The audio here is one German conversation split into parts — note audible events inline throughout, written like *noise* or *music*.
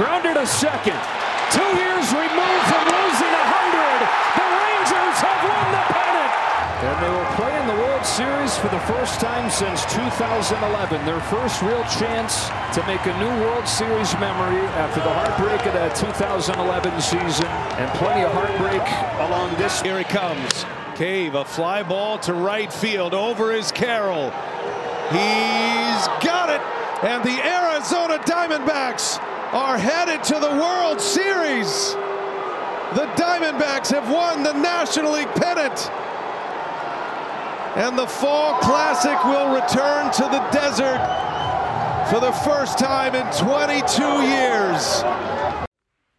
grounded to second. Two years removed from losing 100, the Rangers have won the pennant. And they will play in the World Series for the first time since 2011. Their first real chance to make a new World Series memory after the heartbreak of that 2011 season and plenty of heartbreak along this. Here he comes. Cave, a fly ball to right field. Over is Carroll. He's got it. And the Arizona Diamondbacks are headed to the World Series. The Diamondbacks have won the National League pennant. And the Fall Classic will return to the desert for the first time in 22 years.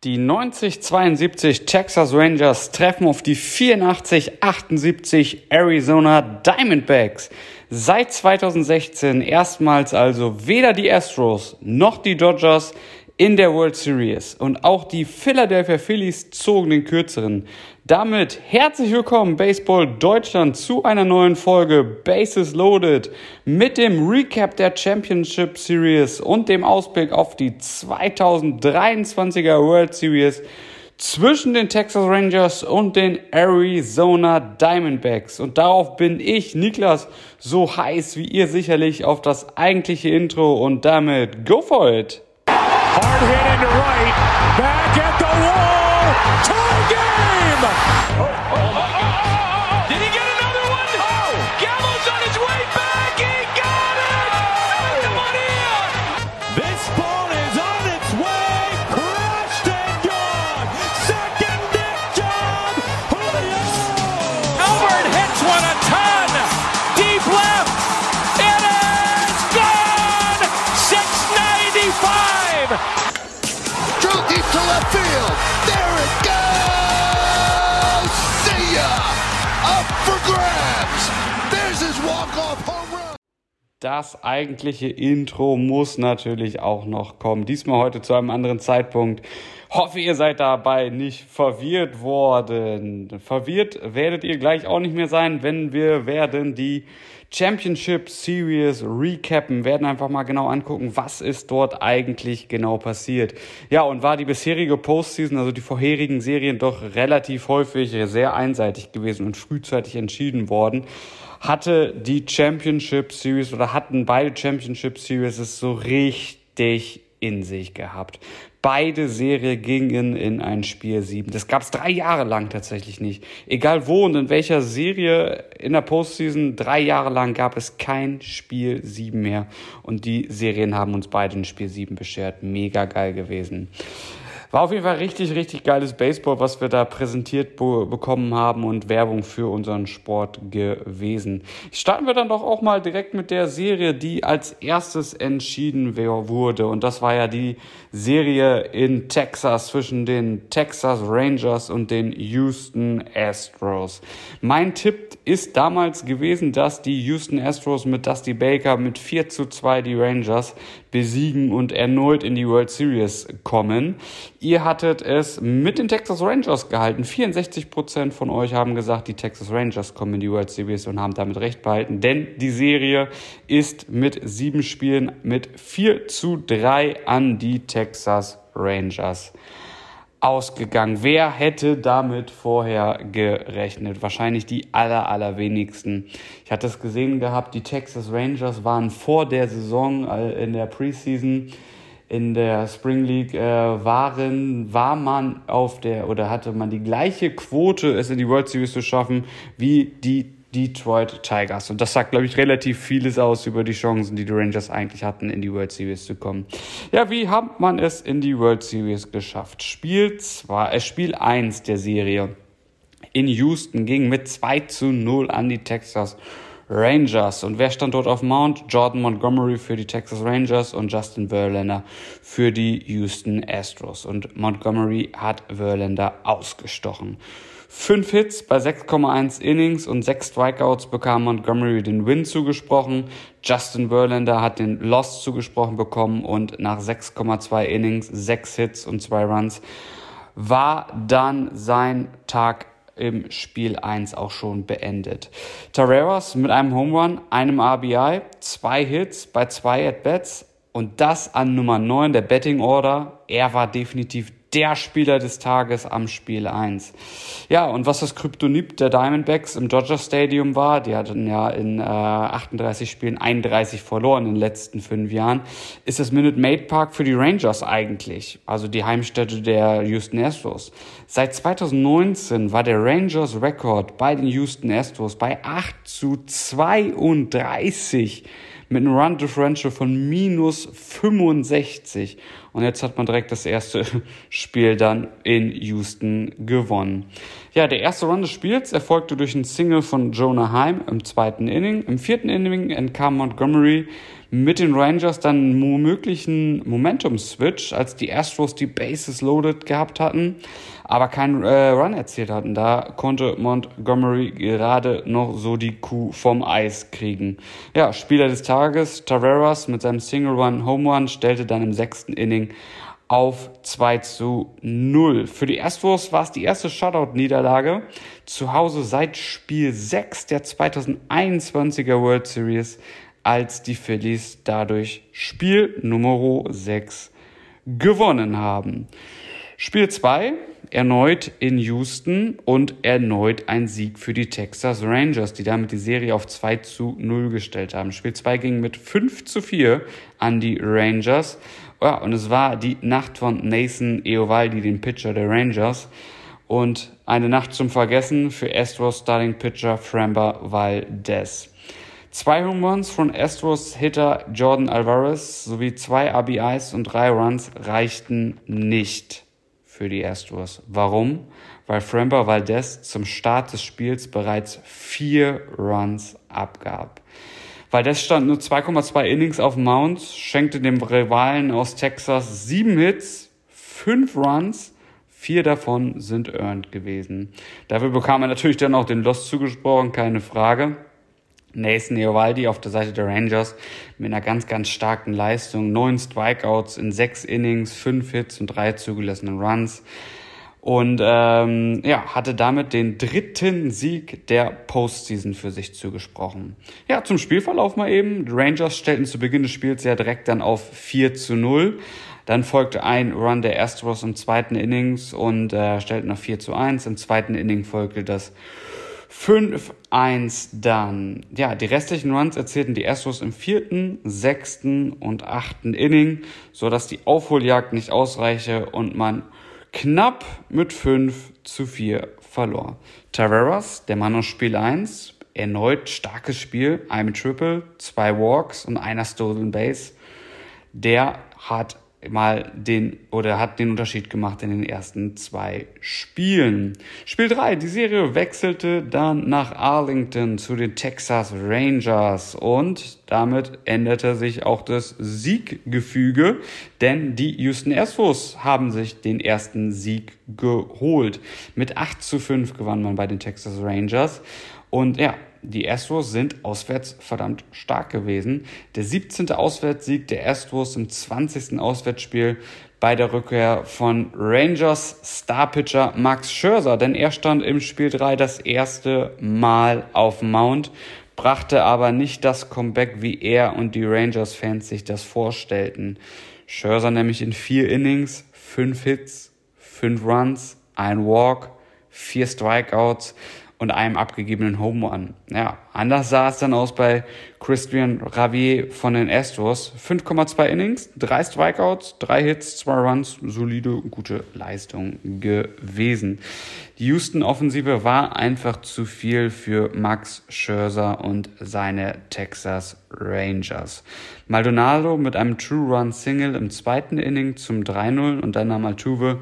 Die 90-72 Texas Rangers treffen auf die 84-78 Arizona Diamondbacks. Seit 2016 erstmals also weder die Astros noch die Dodgers in der World Series. Und auch die Philadelphia Phillies zogen den kürzeren. Damit herzlich willkommen Baseball Deutschland zu einer neuen Folge Bases Loaded mit dem Recap der Championship Series und dem Ausblick auf die 2023er World Series zwischen den Texas Rangers und den Arizona Diamondbacks. Und darauf bin ich, Niklas, so heiß wie ihr sicherlich auf das eigentliche Intro und damit go for it! Hard hit into right. Back at the wall. Tie game. Das eigentliche Intro muss natürlich auch noch kommen. Diesmal heute zu einem anderen Zeitpunkt. Hoffe, ihr seid dabei nicht verwirrt worden. Verwirrt werdet ihr gleich auch nicht mehr sein, wenn wir werden die Championship Series recappen, werden einfach mal genau angucken, was ist dort eigentlich genau passiert. Ja, und war die bisherige Postseason, also die vorherigen Serien doch relativ häufig sehr einseitig gewesen und frühzeitig entschieden worden hatte die Championship Series oder hatten beide Championship Series es so richtig in sich gehabt. Beide Serie gingen in ein Spiel 7. Das gab es drei Jahre lang tatsächlich nicht. Egal wo und in welcher Serie in der Postseason, drei Jahre lang gab es kein Spiel 7 mehr. Und die Serien haben uns beide ein Spiel 7 beschert. Mega geil gewesen. War auf jeden Fall richtig, richtig geiles Baseball, was wir da präsentiert be bekommen haben und Werbung für unseren Sport gewesen. Starten wir dann doch auch mal direkt mit der Serie, die als erstes entschieden wurde. Und das war ja die Serie in Texas zwischen den Texas Rangers und den Houston Astros. Mein Tipp ist damals gewesen, dass die Houston Astros mit Dusty Baker mit 4 zu 2 die Rangers besiegen und erneut in die World Series kommen. Ihr hattet es mit den Texas Rangers gehalten. 64% von euch haben gesagt, die Texas Rangers kommen in die World Series und haben damit recht behalten, denn die Serie ist mit sieben Spielen mit 4 zu 3 an die Texas Rangers ausgegangen. Wer hätte damit vorher gerechnet? Wahrscheinlich die aller, allerwenigsten. Ich hatte es gesehen gehabt, die Texas Rangers waren vor der Saison äh, in der Preseason in der Spring League äh, waren, war man auf der oder hatte man die gleiche Quote, es in die World Series zu schaffen, wie die Detroit Tigers. Und das sagt, glaube ich, relativ vieles aus über die Chancen, die die Rangers eigentlich hatten, in die World Series zu kommen. Ja, wie hat man es in die World Series geschafft? Spiel 2, äh, Spiel 1 der Serie in Houston ging mit 2 zu 0 an die Texas Rangers. Und wer stand dort auf Mount? Jordan Montgomery für die Texas Rangers und Justin Verlander für die Houston Astros. Und Montgomery hat Verlander ausgestochen. Fünf Hits bei 6,1 Innings und sechs Strikeouts bekam Montgomery den Win zugesprochen. Justin Verlander hat den Loss zugesprochen bekommen und nach 6,2 Innings, sechs Hits und zwei Runs war dann sein Tag im Spiel 1 auch schon beendet. Tarreras mit einem Home Run, einem RBI, zwei Hits bei zwei At-Bats, Und das an Nummer 9 der Betting Order. Er war definitiv der Spieler des Tages am Spiel 1. Ja, und was das Kryptonit der Diamondbacks im Dodger Stadium war, die hatten ja in äh, 38 Spielen 31 verloren in den letzten fünf Jahren, ist das Minute Maid Park für die Rangers eigentlich, also die Heimstätte der Houston Astros. Seit 2019 war der Rangers Rekord bei den Houston Astros bei 8 zu 32 mit einem Run Differential von minus 65. Und jetzt hat man direkt das erste Spiel dann in Houston gewonnen. Ja, der erste Run des Spiels erfolgte durch einen Single von Jonah Heim im zweiten Inning. Im vierten Inning entkam Montgomery mit den Rangers dann einen möglichen Momentum-Switch, als die Astros die Bases loaded gehabt hatten, aber keinen äh, Run erzielt hatten. Da konnte Montgomery gerade noch so die Kuh vom Eis kriegen. Ja, Spieler des Tages, Taveras mit seinem Single-Run-Home Run stellte dann im sechsten Inning auf 2 zu 0. Für die Astros war es die erste Shutout-Niederlage zu Hause seit Spiel 6 der 2021er World Series als die Phillies dadurch Spiel Nummer 6 gewonnen haben. Spiel 2 erneut in Houston und erneut ein Sieg für die Texas Rangers, die damit die Serie auf 2 zu 0 gestellt haben. Spiel 2 ging mit 5 zu 4 an die Rangers. Ja, und es war die Nacht von Nathan Eovaldi, dem Pitcher der Rangers. Und eine Nacht zum Vergessen für Astros Starting Pitcher Framber Valdez. Zwei Home Runs von Astros Hitter Jordan Alvarez sowie zwei RBIs und drei Runs reichten nicht für die Astros. Warum? Weil Framber Valdez zum Start des Spiels bereits vier Runs abgab. Valdez stand nur 2,2 Innings auf dem Mount, schenkte dem Rivalen aus Texas sieben Hits, fünf Runs, Vier davon sind earned gewesen. Dafür bekam er natürlich dann auch den Loss zugesprochen, keine Frage. Nathan Eovaldi auf der Seite der Rangers mit einer ganz, ganz starken Leistung. Neun Strikeouts in sechs Innings, fünf Hits und drei zugelassenen Runs. Und ähm, ja, hatte damit den dritten Sieg der Postseason für sich zugesprochen. Ja, zum Spielverlauf mal eben. Die Rangers stellten zu Beginn des Spiels ja direkt dann auf 4 zu 0. Dann folgte ein Run der Astros im zweiten Innings und äh, stellten auf 4 zu 1. Im zweiten Inning folgte das 5-1 dann. Ja, die restlichen Runs erzielten die Astros im vierten, sechsten und achten Inning, so dass die Aufholjagd nicht ausreiche und man knapp mit 5 zu 4 verlor. Taveras, der Mann aus Spiel 1, erneut starkes Spiel, ein Triple, zwei Walks und einer Stolen Base. Der hat mal den oder hat den Unterschied gemacht in den ersten zwei Spielen. Spiel 3, die Serie wechselte dann nach Arlington zu den Texas Rangers und damit änderte sich auch das Sieggefüge, denn die Houston Astros haben sich den ersten Sieg geholt. Mit 8 zu 5 gewann man bei den Texas Rangers und ja, die Astros sind auswärts verdammt stark gewesen. Der 17. Auswärtssieg der Astros im 20. Auswärtsspiel bei der Rückkehr von Rangers Starpitcher Max Scherzer, denn er stand im Spiel 3 das erste Mal auf Mount, brachte aber nicht das Comeback, wie er und die Rangers-Fans sich das vorstellten. Scherzer nämlich in vier Innings, fünf Hits, fünf Runs, ein Walk, vier Strikeouts und einem abgegebenen Home Run. Ja, anders sah es dann aus bei Christian Ravier von den Astros. 5,2 Innings, drei Strikeouts, drei Hits, zwei Runs, solide, gute Leistung gewesen. Die Houston-Offensive war einfach zu viel für Max Scherzer und seine Texas Rangers. Maldonado mit einem True-Run-Single im zweiten Inning zum 3-0 und dann nahm Altuve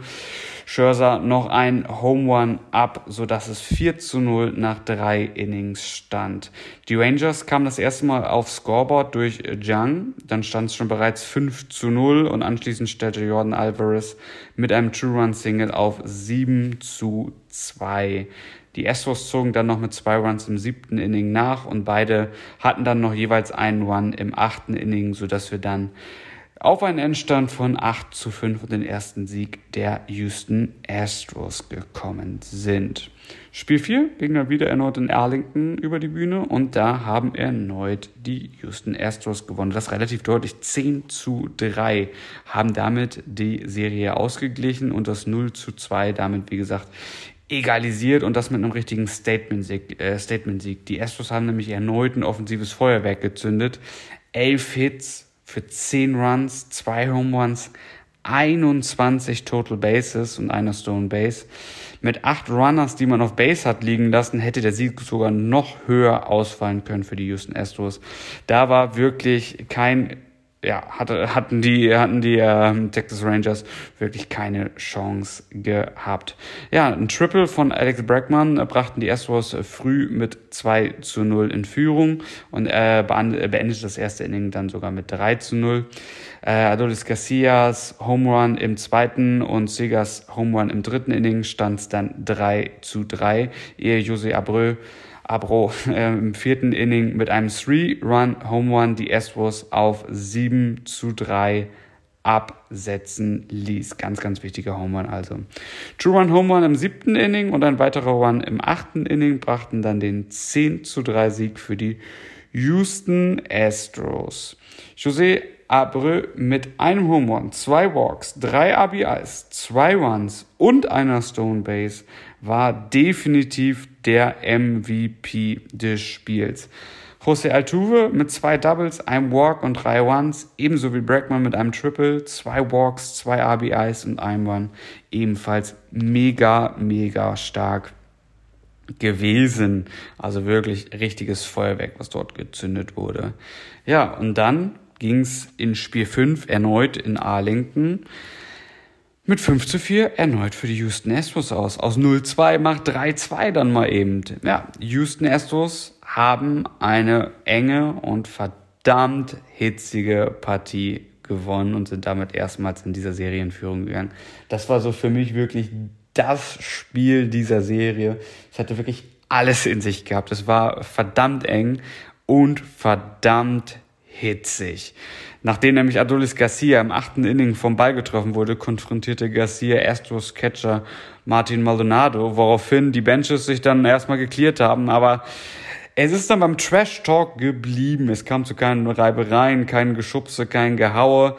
Scherzer noch ein Home Run ab, sodass es 4 zu 0 nach drei Innings stand. Die Rangers kamen das erste Mal aufs Scoreboard durch Jung, dann stand es schon bereits 5 zu 0 und anschließend stellte Jordan Alvarez mit einem True-Run-Single auf 7 zu 2. Die Astros zogen dann noch mit zwei Runs im siebten Inning nach und beide hatten dann noch jeweils einen Run im achten Inning, sodass wir dann auf einen Endstand von 8 zu 5 und den ersten Sieg der Houston Astros gekommen sind. Spiel 4 ging dann wieder erneut in Arlington über die Bühne und da haben erneut die Houston Astros gewonnen. Das relativ deutlich 10 zu 3 haben damit die Serie ausgeglichen und das 0 zu 2 damit, wie gesagt, egalisiert und das mit einem richtigen Statement-Sieg. Äh, Statement -Sieg. die Astros haben nämlich erneut ein offensives Feuerwerk gezündet. Elf Hits für 10 Runs, zwei Home Runs, 21 Total Bases und einer Stone Base. Mit acht Runners, die man auf Base hat liegen lassen, hätte der Sieg sogar noch höher ausfallen können für die Houston Astros. Da war wirklich kein ja, hatte, hatten die, hatten die äh, Texas Rangers wirklich keine Chance gehabt. Ja, ein Triple von Alex Bregman äh, brachten die Astros früh mit 2 zu 0 in Führung und äh, beendete das erste Inning dann sogar mit 3 zu 0. Äh, Adolis Garcias Home Run im zweiten und Segas Home Run im dritten Inning stand es dann 3 zu 3, ehe Jose Abreu Abro äh, im vierten Inning mit einem Three-Run-Home-Run die Astros auf 7 zu 3 absetzen ließ. Ganz, ganz wichtiger Home Run also. True-Run Home Run im siebten Inning und ein weiterer Run im achten Inning brachten dann den 10 zu 3 Sieg für die Houston Astros. José Abreu mit einem Home Run, zwei Walks, drei RBIs, zwei Runs und einer Stone Base war definitiv der MVP des Spiels. José Altuve mit zwei Doubles, einem Walk und drei Ones, ebenso wie Bregman mit einem Triple, zwei Walks, zwei RBIs und einem One, ebenfalls mega, mega stark gewesen. Also wirklich richtiges Feuerwerk, was dort gezündet wurde. Ja, und dann ging's in Spiel 5 erneut in Arlington mit 5 zu 4 erneut für die Houston Astros aus. Aus 0-2 macht 3-2 dann mal eben. Ja, Houston Astros haben eine enge und verdammt hitzige Partie gewonnen und sind damit erstmals in dieser Serienführung gegangen. Das war so für mich wirklich das Spiel dieser Serie. Es hatte wirklich alles in sich gehabt. Es war verdammt eng und verdammt hitzig. Nachdem nämlich Adolis Garcia im achten Inning vom Ball getroffen wurde, konfrontierte Garcia Astros Catcher Martin Maldonado, woraufhin die Benches sich dann erstmal geklärt haben, aber es ist dann beim Trash Talk geblieben. Es kam zu keinen Reibereien, kein Geschubse, kein Gehaue.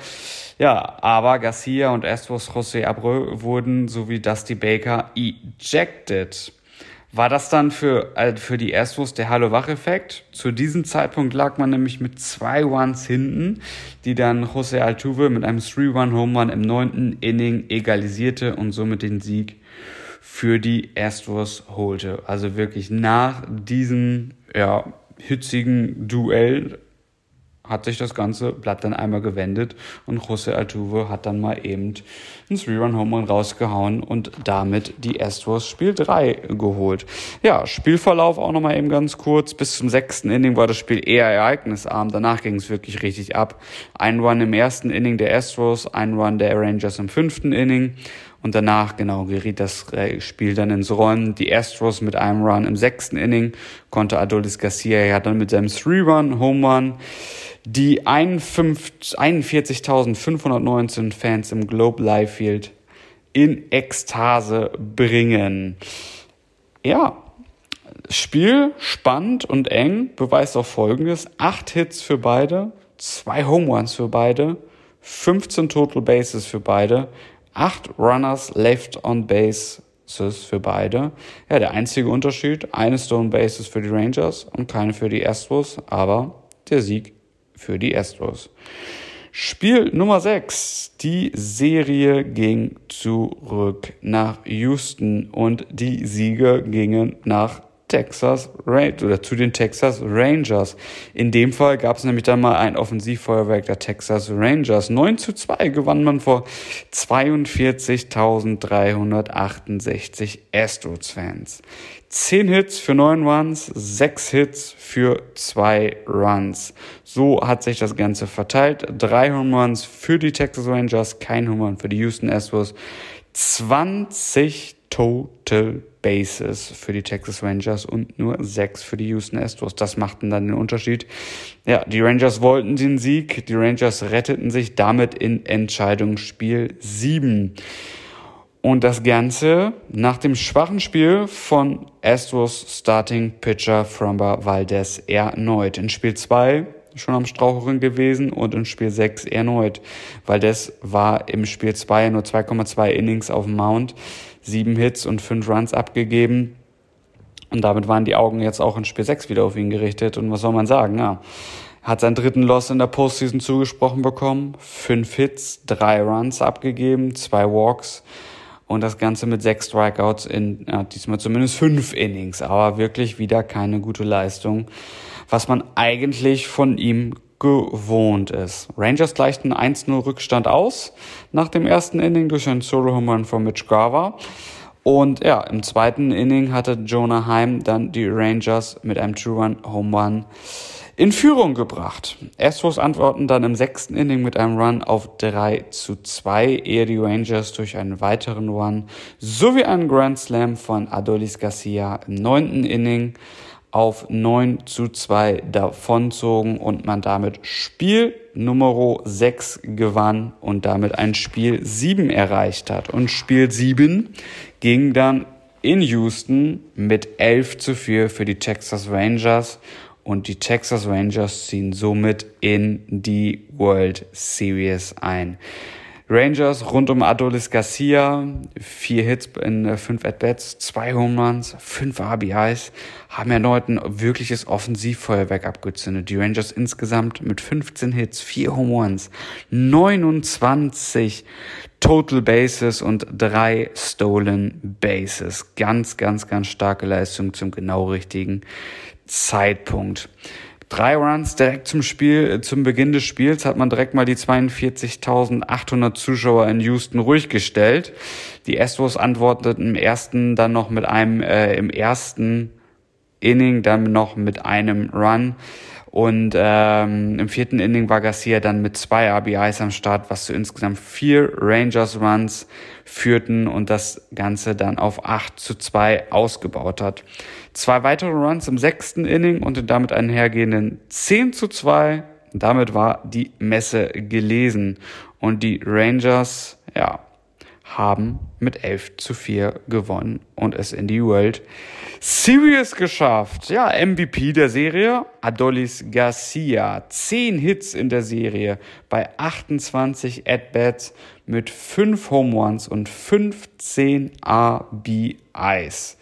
Ja, aber Garcia und Astros José Abreu wurden sowie Dusty Baker ejected. War das dann für, äh, für die Astros der Hallo-Wach-Effekt? Zu diesem Zeitpunkt lag man nämlich mit zwei Ones hinten, die dann José Altuve mit einem 3-1-Home-Run im neunten Inning egalisierte und somit den Sieg für die Astros holte. Also wirklich nach diesem ja, hitzigen Duell hat sich das ganze Blatt dann einmal gewendet und José Altuve hat dann mal eben einen Three-Run-Home rausgehauen und damit die Astros Spiel 3 geholt. Ja, Spielverlauf auch nochmal eben ganz kurz. Bis zum sechsten Inning war das Spiel eher ereignisarm. Danach ging es wirklich richtig ab. Ein Run im ersten Inning der Astros, ein Run der Rangers im fünften Inning. Und danach, genau, geriet das Spiel dann ins Rollen. Die Astros mit einem Run im sechsten Inning konnte Adolis Garcia ja dann mit seinem Three-Run, Home Run, die 41.519 Fans im Globe Life Field in Ekstase bringen. Ja, Spiel spannend und eng, beweist auch folgendes. Acht Hits für beide, zwei Home Runs für beide, 15 Total Bases für beide, acht Runners left on base für beide. Ja, der einzige Unterschied, eine Stone Bases für die Rangers und keine für die Astros, aber der Sieg für die Astros. Spiel Nummer 6. Die Serie ging zurück nach Houston und die Sieger gingen nach Texas Rangers oder zu den Texas Rangers. In dem Fall gab es nämlich dann mal ein Offensivfeuerwerk der Texas Rangers. 9 zu 2 gewann man vor 42.368 Astros-Fans. 10 Hits für 9 Runs, 6 Hits für 2 Runs. So hat sich das Ganze verteilt. 3 Home Runs für die Texas Rangers, kein Home Run für die Houston Astros. 20 Total Bases für die Texas Rangers und nur sechs für die Houston Astros. Das machten dann den Unterschied. Ja, die Rangers wollten den Sieg, die Rangers retteten sich damit in Entscheidungsspiel 7. Und das Ganze nach dem schwachen Spiel von Astros Starting Pitcher Fromba Valdez erneut. In Spiel 2 schon am Straucheln gewesen und in Spiel 6 erneut. Valdez war im Spiel 2 nur 2,2 Innings auf dem Mount, sieben Hits und fünf Runs abgegeben. Und damit waren die Augen jetzt auch in Spiel 6 wieder auf ihn gerichtet. Und was soll man sagen? Ja, hat seinen dritten Loss in der Postseason zugesprochen bekommen. Fünf Hits, drei Runs abgegeben, zwei Walks und das Ganze mit sechs Strikeouts in ja, diesmal zumindest fünf Innings, aber wirklich wieder keine gute Leistung, was man eigentlich von ihm gewohnt ist. Rangers gleichten 1-0 Rückstand aus nach dem ersten Inning durch ein Solo-Home Run von Mitch Garver. Und ja, im zweiten Inning hatte Jonah Heim dann die Rangers mit einem True-Run Home Run in Führung gebracht. Astros antworten dann im sechsten Inning mit einem Run auf 3 zu 2, ehe die Rangers durch einen weiteren Run sowie einen Grand Slam von Adolis Garcia im neunten Inning auf 9 zu 2 davonzogen und man damit Spiel Nummer 6 gewann und damit ein Spiel 7 erreicht hat. Und Spiel 7 ging dann in Houston mit 11 zu 4 für die Texas Rangers und die Texas Rangers ziehen somit in die World Series ein. Rangers rund um Adolis Garcia, vier Hits in äh, fünf At-Bats, zwei Home Runs, fünf RBIs, haben erneut ein wirkliches Offensivfeuerwerk abgezündet. Die Rangers insgesamt mit 15 Hits, vier Home Runs, 29 Total Bases und drei Stolen Bases. Ganz, ganz, ganz starke Leistung zum genau richtigen Zeitpunkt. Drei Runs direkt zum Spiel, äh, zum Beginn des Spiels hat man direkt mal die 42.800 Zuschauer in Houston ruhig gestellt. Die Astros antworteten im ersten dann noch mit einem, äh, im ersten Inning dann noch mit einem Run. Und ähm, im vierten Inning war Garcia dann mit zwei RBIs am Start, was zu insgesamt vier Rangers Runs führten und das Ganze dann auf 8 zu 2 ausgebaut hat. Zwei weitere Runs im sechsten Inning und damit einhergehenden 10 zu 2. Damit war die Messe gelesen. Und die Rangers, ja, haben mit 11 zu 4 gewonnen und es in die World Series geschafft. Ja, MVP der Serie, Adolis Garcia. 10 Hits in der Serie bei 28 At-Bats mit 5 Home Runs und 15 RBIs.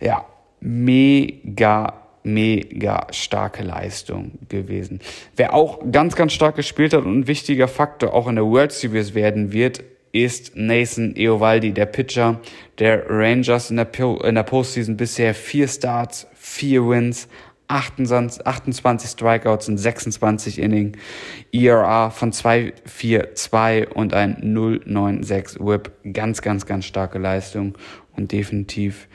Ja, mega mega starke Leistung gewesen. Wer auch ganz, ganz stark gespielt hat und ein wichtiger Faktor auch in der World Series werden wird, ist Nathan Eovaldi, der Pitcher der Rangers in der, in der Postseason bisher vier Starts, vier Wins, 28, 28 Strikeouts in 26 Inning, ERA von 2,42 und ein 0,96 Whip. Ganz, ganz, ganz starke Leistung und definitiv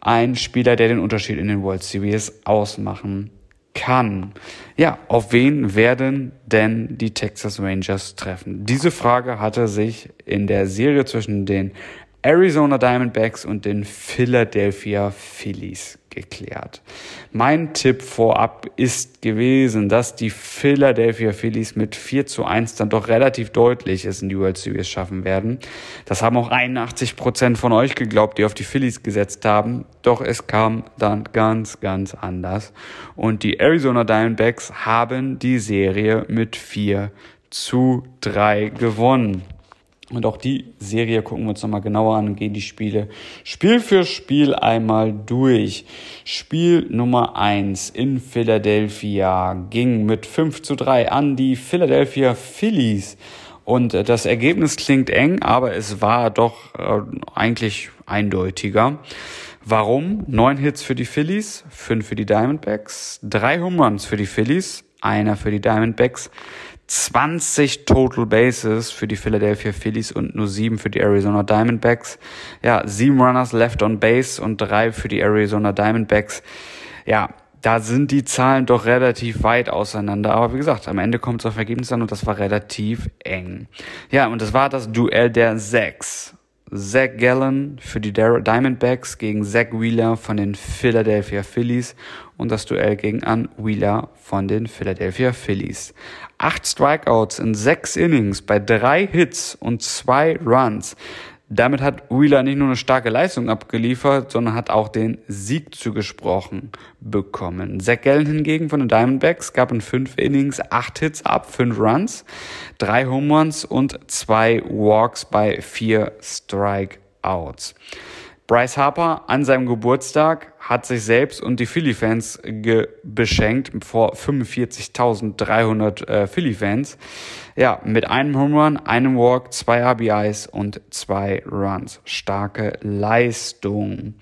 ein Spieler, der den Unterschied in den World Series ausmachen kann. Ja, auf wen werden denn die Texas Rangers treffen? Diese Frage hatte sich in der Serie zwischen den Arizona Diamondbacks und den Philadelphia Phillies geklärt. Mein Tipp vorab ist gewesen, dass die Philadelphia Phillies mit 4 zu 1 dann doch relativ deutlich es in die World Series schaffen werden. Das haben auch 81 Prozent von euch geglaubt, die auf die Phillies gesetzt haben. Doch es kam dann ganz, ganz anders. Und die Arizona Diamondbacks haben die Serie mit 4 zu 3 gewonnen. Und auch die Serie gucken wir uns nochmal genauer an und gehen die Spiele Spiel für Spiel einmal durch. Spiel Nummer eins in Philadelphia ging mit 5 zu 3 an die Philadelphia Phillies. Und äh, das Ergebnis klingt eng, aber es war doch äh, eigentlich eindeutiger. Warum? Neun Hits für die Phillies, fünf für die Diamondbacks, drei Home Runs für die Phillies, einer für die Diamondbacks. 20 Total Bases für die Philadelphia Phillies und nur sieben für die Arizona Diamondbacks. Ja, sieben Runners left on base und drei für die Arizona Diamondbacks. Ja, da sind die Zahlen doch relativ weit auseinander. Aber wie gesagt, am Ende kommt es auf Ergebnis an und das war relativ eng. Ja, und das war das Duell der sechs. Zach Gallen für die Diamondbacks gegen Zach Wheeler von den Philadelphia Phillies und das Duell gegen An Wheeler von den Philadelphia Phillies. Acht Strikeouts in sechs Innings bei drei Hits und zwei Runs. Damit hat Wheeler nicht nur eine starke Leistung abgeliefert, sondern hat auch den Sieg zugesprochen bekommen. Zach Gallen hingegen von den Diamondbacks gab in fünf Innings acht Hits ab, fünf Runs, drei Home Runs und zwei Walks bei vier Strikeouts. Bryce Harper an seinem Geburtstag hat sich selbst und die Philly-Fans beschenkt vor 45.300 äh, Philly-Fans. Ja, mit einem Home Run, einem Walk, zwei RBIs und zwei Runs. Starke Leistung.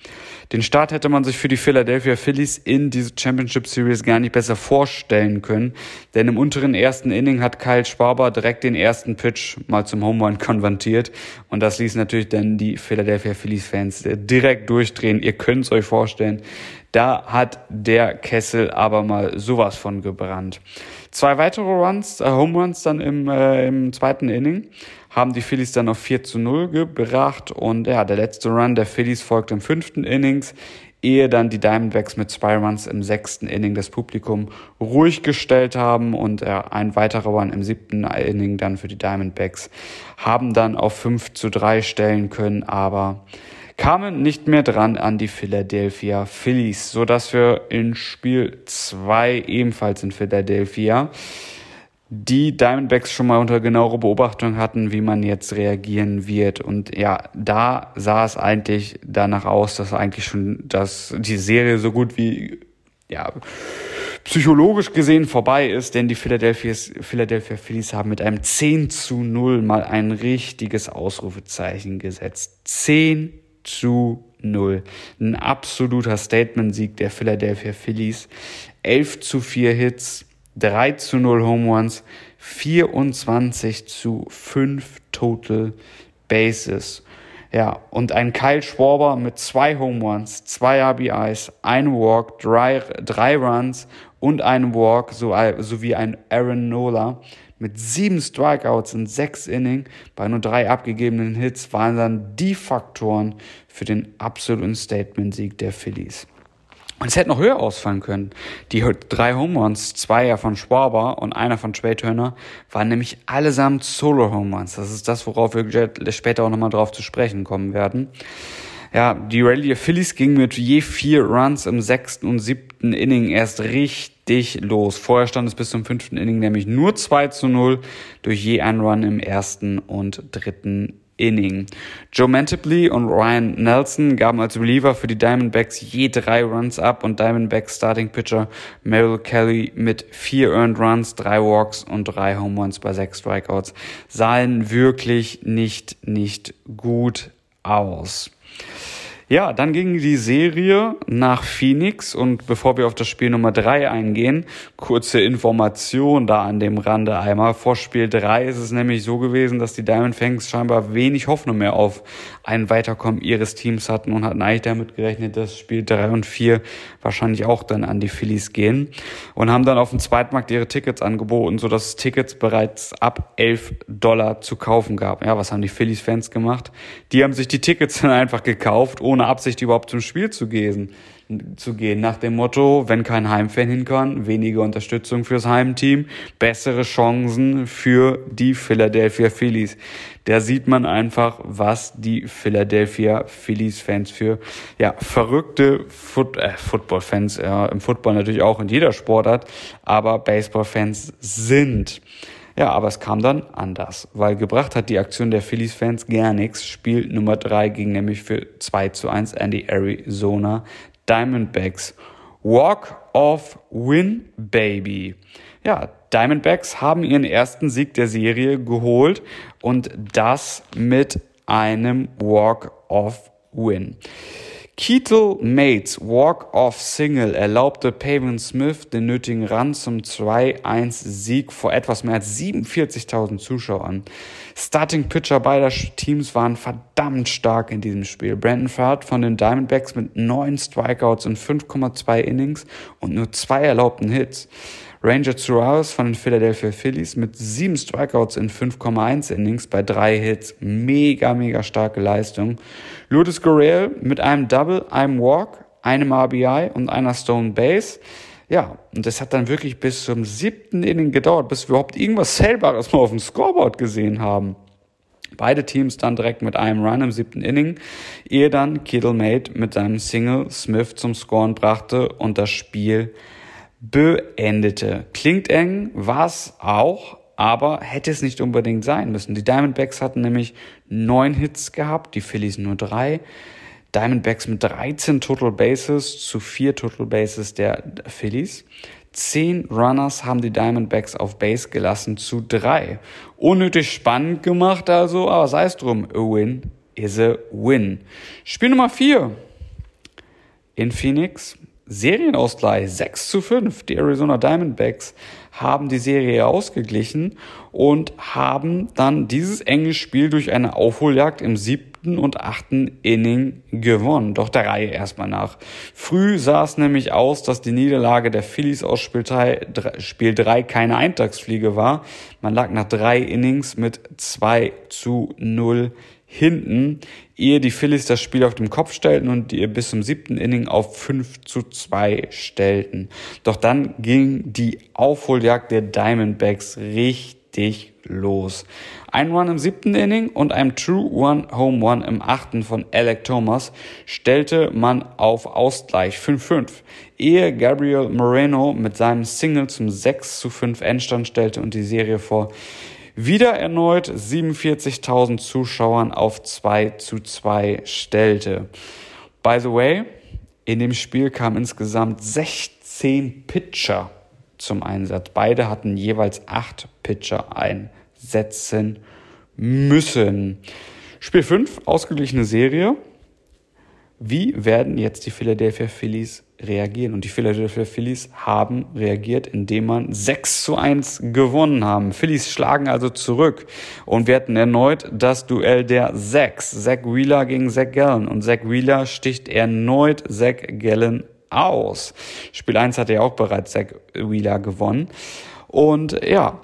Den Start hätte man sich für die Philadelphia Phillies in diese Championship Series gar nicht besser vorstellen können, denn im unteren ersten Inning hat Kyle Schwarber direkt den ersten Pitch mal zum Home Run konvertiert und das ließ natürlich dann die Philadelphia Phillies Fans direkt durchdrehen. Ihr könnt es euch vorstellen. Da hat der Kessel aber mal sowas von gebrannt. Zwei weitere Runs, äh, Home Runs dann im, äh, im zweiten Inning haben die Phillies dann auf 4 zu 0 gebracht und ja, der letzte Run der Phillies folgt im fünften Innings, ehe dann die Diamondbacks mit zwei Runs im sechsten Inning das Publikum ruhig gestellt haben und ja, ein weiterer Run im siebten Inning dann für die Diamondbacks haben dann auf 5 zu 3 stellen können, aber kamen nicht mehr dran an die Philadelphia Phillies, so dass wir in Spiel 2 ebenfalls in Philadelphia die Diamondbacks schon mal unter genauere Beobachtung hatten, wie man jetzt reagieren wird. Und ja, da sah es eigentlich danach aus, dass eigentlich schon, dass die Serie so gut wie, ja, psychologisch gesehen vorbei ist, denn die Philadelphia, Philadelphia Phillies haben mit einem 10 zu 0 mal ein richtiges Ausrufezeichen gesetzt. 10 zu 0. Ein absoluter Statement-Sieg der Philadelphia Phillies. 11 zu 4 Hits, 3 zu 0 Home Runs, 24 zu 5 Total Bases. Ja, und ein Kyle Schwarber mit zwei Home Runs, zwei RBIs, ein Walk, drei, drei Runs und ein Walk sowie ein Aaron Nola mit sieben Strikeouts in sechs Innings bei nur drei abgegebenen Hits waren dann die Faktoren für den absoluten Statement-Sieg der Phillies. Und es hätte noch höher ausfallen können. Die drei Home Runs, zwei ja von Schwaber und einer von Trey Turner, waren nämlich allesamt Solo-Home Runs. Das ist das, worauf wir später auch nochmal drauf zu sprechen kommen werden. Ja, die Rallye der Phillies ging mit je vier Runs im sechsten und siebten Inning erst richtig los. Vorher stand es bis zum fünften Inning nämlich nur 2 zu 0 durch je ein Run im ersten und dritten Inning. Joe Mantiply und Ryan Nelson gaben als Reliever für die Diamondbacks je drei Runs ab und Diamondbacks Starting Pitcher Merrill Kelly mit vier Earned Runs, drei Walks und drei Home Runs bei sechs Strikeouts sahen wirklich nicht, nicht gut aus. Ja, dann ging die Serie nach Phoenix und bevor wir auf das Spiel Nummer drei eingehen, kurze Information da an dem Rande einmal. Vor Spiel drei ist es nämlich so gewesen, dass die Diamond Fangs scheinbar wenig Hoffnung mehr auf ein Weiterkommen ihres Teams hatten und hatten eigentlich damit gerechnet, dass Spiel drei und vier wahrscheinlich auch dann an die Phillies gehen und haben dann auf dem Zweitmarkt ihre Tickets angeboten, so dass es Tickets bereits ab 11 Dollar zu kaufen gab. Ja, was haben die Phillies Fans gemacht? Die haben sich die Tickets *laughs* dann einfach gekauft, ohne ohne Absicht überhaupt zum Spiel zu gehen, zu gehen. Nach dem Motto, wenn kein Heimfan hin kann, weniger Unterstützung fürs Heimteam, bessere Chancen für die Philadelphia Phillies. Da sieht man einfach, was die Philadelphia Phillies Fans für ja, verrückte Foot äh, Football-Fans, ja, im Football natürlich auch in jeder Sportart, aber Baseball-Fans sind. Ja, aber es kam dann anders, weil gebracht hat die Aktion der Phillies-Fans gar nichts. Spiel Nummer 3 ging nämlich für 2 zu 1 an die Arizona Diamondbacks. Walk of Win, Baby. Ja, Diamondbacks haben ihren ersten Sieg der Serie geholt und das mit einem Walk Keatle Mates Walk-Off-Single erlaubte Pavin Smith den nötigen Run zum 2-1-Sieg vor etwas mehr als 47.000 Zuschauern. Starting Pitcher beider Teams waren verdammt stark in diesem Spiel. Brandon Ford von den Diamondbacks mit neun Strikeouts in 5,2 Innings und nur zwei erlaubten Hits. Ranger Suarez von den Philadelphia Phillies mit sieben Strikeouts in 5,1 Innings bei drei Hits. Mega, mega starke Leistung. Lourdes Gurriel mit einem Double, einem Walk, einem RBI und einer Stone Base. Ja, und das hat dann wirklich bis zum siebten Inning gedauert, bis wir überhaupt irgendwas Zählbares mal auf dem Scoreboard gesehen haben. Beide Teams dann direkt mit einem Run im siebten Inning, ehe dann Kittle Mate mit seinem Single Smith zum Scoren brachte und das Spiel beendete. Klingt eng, war's auch, aber hätte es nicht unbedingt sein müssen. Die Diamondbacks hatten nämlich neun Hits gehabt, die Phillies nur drei. Diamondbacks mit 13 Total Bases zu vier Total Bases der Phillies. Zehn Runners haben die Diamondbacks auf Base gelassen zu drei. Unnötig spannend gemacht also, aber sei es drum. A win is a win. Spiel Nummer vier in Phoenix. Serienausgleich 6 zu 5. Die Arizona Diamondbacks haben die Serie ausgeglichen und haben dann dieses enge Spiel durch eine Aufholjagd im siebten und achten Inning gewonnen. Doch der Reihe erstmal nach. Früh sah es nämlich aus, dass die Niederlage der Phillies aus Spiel 3 keine Eintagsfliege war. Man lag nach drei Innings mit 2 zu 0 hinten, ehe die Phillies das Spiel auf dem Kopf stellten und ihr bis zum siebten Inning auf 5 zu 2 stellten. Doch dann ging die Aufholjagd der Diamondbacks richtig los. Ein Run im siebten Inning und einem True One Home One im achten von Alec Thomas stellte man auf Ausgleich 5-5, ehe Gabriel Moreno mit seinem Single zum 6 zu 5 Endstand stellte und die Serie vor wieder erneut 47.000 Zuschauern auf 2 zu 2 stellte. By the way, in dem Spiel kamen insgesamt 16 Pitcher zum Einsatz. Beide hatten jeweils 8 Pitcher einsetzen müssen. Spiel 5, ausgeglichene Serie. Wie werden jetzt die Philadelphia Phillies reagieren. Und die Philadelphia Phillies haben reagiert, indem man 6 zu 1 gewonnen haben. Phillies schlagen also zurück. Und wir hatten erneut das Duell der Zacks. Zach Wheeler gegen Zach Gallen. Und Zach Wheeler sticht erneut Zach Gallen aus. Spiel 1 hat er auch bereits Zach Wheeler gewonnen. Und ja,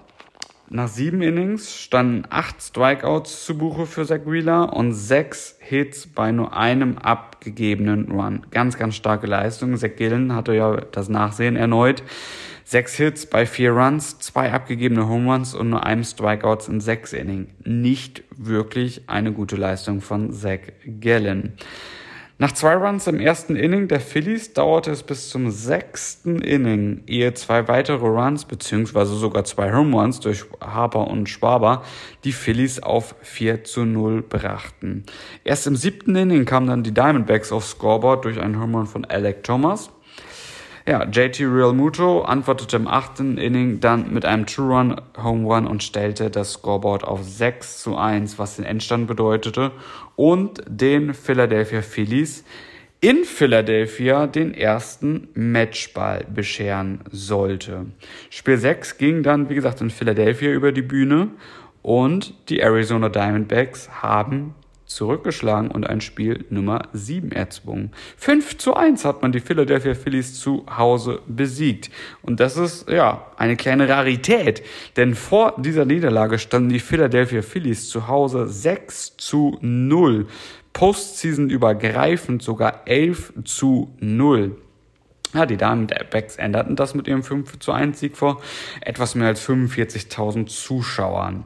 nach sieben Innings standen acht Strikeouts zu Buche für Zach Wheeler und sechs Hits bei nur einem abgegebenen Run. Ganz, ganz starke Leistung. Zach Gillen hatte ja das Nachsehen erneut. Sechs Hits bei vier Runs, zwei abgegebene Home Runs und nur einem Strikeouts in sechs Innings. Nicht wirklich eine gute Leistung von Zach Gallen. Nach zwei Runs im ersten Inning der Phillies dauerte es bis zum sechsten Inning, ehe zwei weitere Runs beziehungsweise sogar zwei Home Runs durch Harper und Schwaber die Phillies auf 4 zu 0 brachten. Erst im siebten Inning kamen dann die Diamondbacks aufs Scoreboard durch einen Home Run von Alec Thomas. Ja, JT Real Muto antwortete im achten Inning dann mit einem True-Run Home Run und stellte das Scoreboard auf 6 zu 1, was den Endstand bedeutete und den Philadelphia Phillies in Philadelphia den ersten Matchball bescheren sollte. Spiel 6 ging dann, wie gesagt, in Philadelphia über die Bühne und die Arizona Diamondbacks haben zurückgeschlagen und ein Spiel Nummer 7 erzwungen. 5 zu 1 hat man die Philadelphia Phillies zu Hause besiegt. Und das ist, ja, eine kleine Rarität. Denn vor dieser Niederlage standen die Philadelphia Phillies zu Hause 6 zu 0. Postseason übergreifend sogar 11 zu 0. Ja, die Diamondbacks änderten das mit ihrem 5 zu 1 Sieg vor etwas mehr als 45.000 Zuschauern.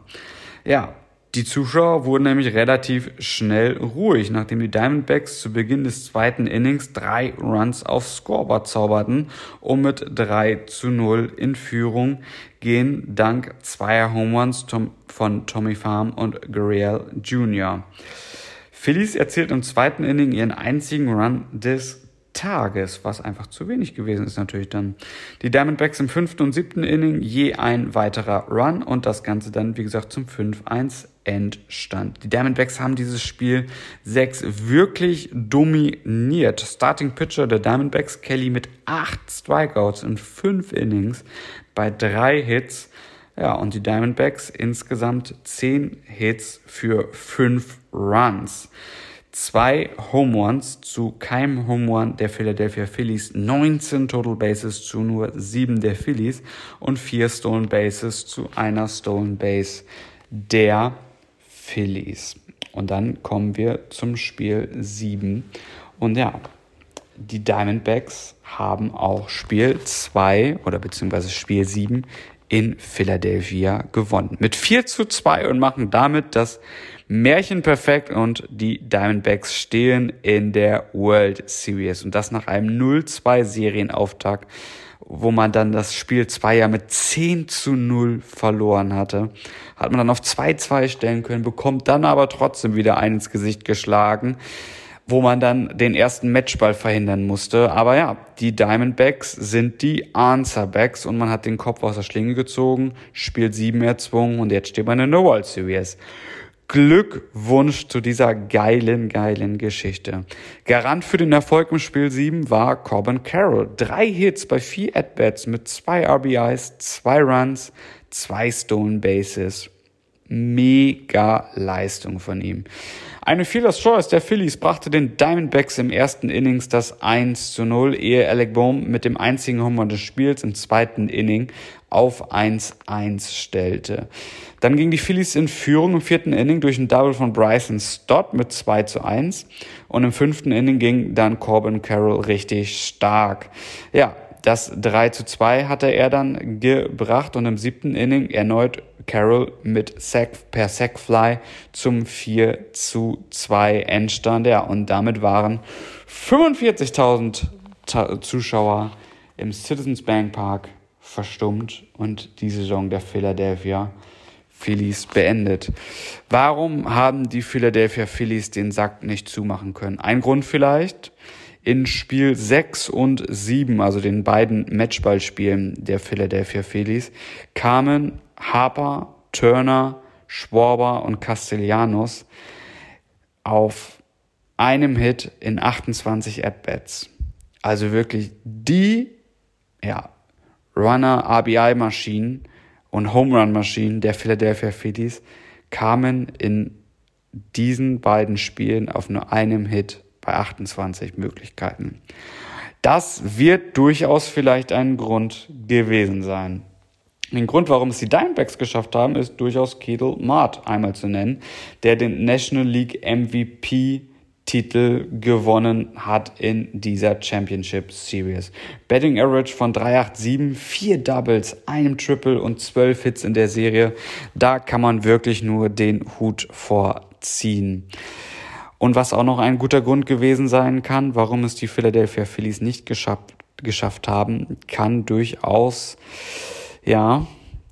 Ja, die Zuschauer wurden nämlich relativ schnell ruhig, nachdem die Diamondbacks zu Beginn des zweiten Innings drei Runs aufs Scoreboard zauberten und mit 3 zu 0 in Führung gehen, dank zweier Home Runs von Tommy Farm und Gurriel Jr. Phillies erzielt im zweiten Inning ihren einzigen Run des Tages, was einfach zu wenig gewesen ist natürlich dann. Die Diamondbacks im fünften und siebten Inning je ein weiterer Run und das Ganze dann, wie gesagt, zum 5-1 Endstand. Die Diamondbacks haben dieses Spiel 6 wirklich dominiert. Starting Pitcher der Diamondbacks, Kelly mit 8 Strikeouts in 5 Innings bei 3 Hits. Ja, und die Diamondbacks insgesamt 10 Hits für 5 Runs. zwei Home Runs zu keinem Home Run der Philadelphia Phillies, 19 Total Bases zu nur 7 der Phillies und 4 Stolen Bases zu einer Stolen Base der Phillies. Und dann kommen wir zum Spiel 7. Und ja, die Diamondbacks haben auch Spiel 2 oder beziehungsweise Spiel 7 in Philadelphia gewonnen. Mit 4 zu 2 und machen damit das Märchen perfekt und die Diamondbacks stehen in der World Series und das nach einem 0-2 Serienauftakt, wo man dann das Spiel 2 ja mit 10 zu 0 verloren hatte. Hat man dann auf 2-2 stellen können, bekommt dann aber trotzdem wieder ein ins Gesicht geschlagen wo man dann den ersten Matchball verhindern musste. Aber ja, die Diamondbacks sind die Answerbacks und man hat den Kopf aus der Schlinge gezogen, Spiel 7 erzwungen und jetzt steht man in der World Series. Glückwunsch zu dieser geilen, geilen Geschichte. Garant für den Erfolg im Spiel 7 war Corbin Carroll. Drei Hits bei vier At-Bats mit zwei RBIs, zwei Runs, zwei Stolen Bases. Mega Leistung von ihm. Eine Fearless Choice der Phillies brachte den Diamondbacks im ersten Innings das 1 zu 0, ehe Alec Bohm mit dem einzigen Homer des Spiels im zweiten Inning auf 1-1 stellte. Dann ging die Phillies in Führung im vierten Inning durch ein Double von Bryson Stott mit 2 zu 1 und im fünften Inning ging dann Corbin Carroll richtig stark. Ja, das 3 zu 2 hatte er dann gebracht und im siebten Inning erneut Carroll mit Sack, per Sackfly zum 4 zu 2 Endstand. Ja, und damit waren 45.000 Zuschauer im Citizens Bank Park verstummt und die Saison der Philadelphia Phillies beendet. Warum haben die Philadelphia Phillies den Sack nicht zumachen können? Ein Grund vielleicht, in Spiel 6 und 7, also den beiden Matchballspielen der Philadelphia Phillies, kamen Harper, Turner, Schwarber und Castellanos auf einem Hit in 28 At-Bats. Also wirklich die ja, Runner-RBI-Maschinen und Home-Run-Maschinen der Philadelphia Phillies kamen in diesen beiden Spielen auf nur einem Hit bei 28 Möglichkeiten. Das wird durchaus vielleicht ein Grund gewesen sein. Den Grund, warum es die Diamondbacks geschafft haben, ist durchaus Kedel Mart einmal zu nennen, der den National League MVP Titel gewonnen hat in dieser Championship Series. Betting Average von 387, vier Doubles, einem Triple und zwölf Hits in der Serie. Da kann man wirklich nur den Hut vorziehen. Und was auch noch ein guter Grund gewesen sein kann, warum es die Philadelphia Phillies nicht geschafft, geschafft haben, kann durchaus, ja,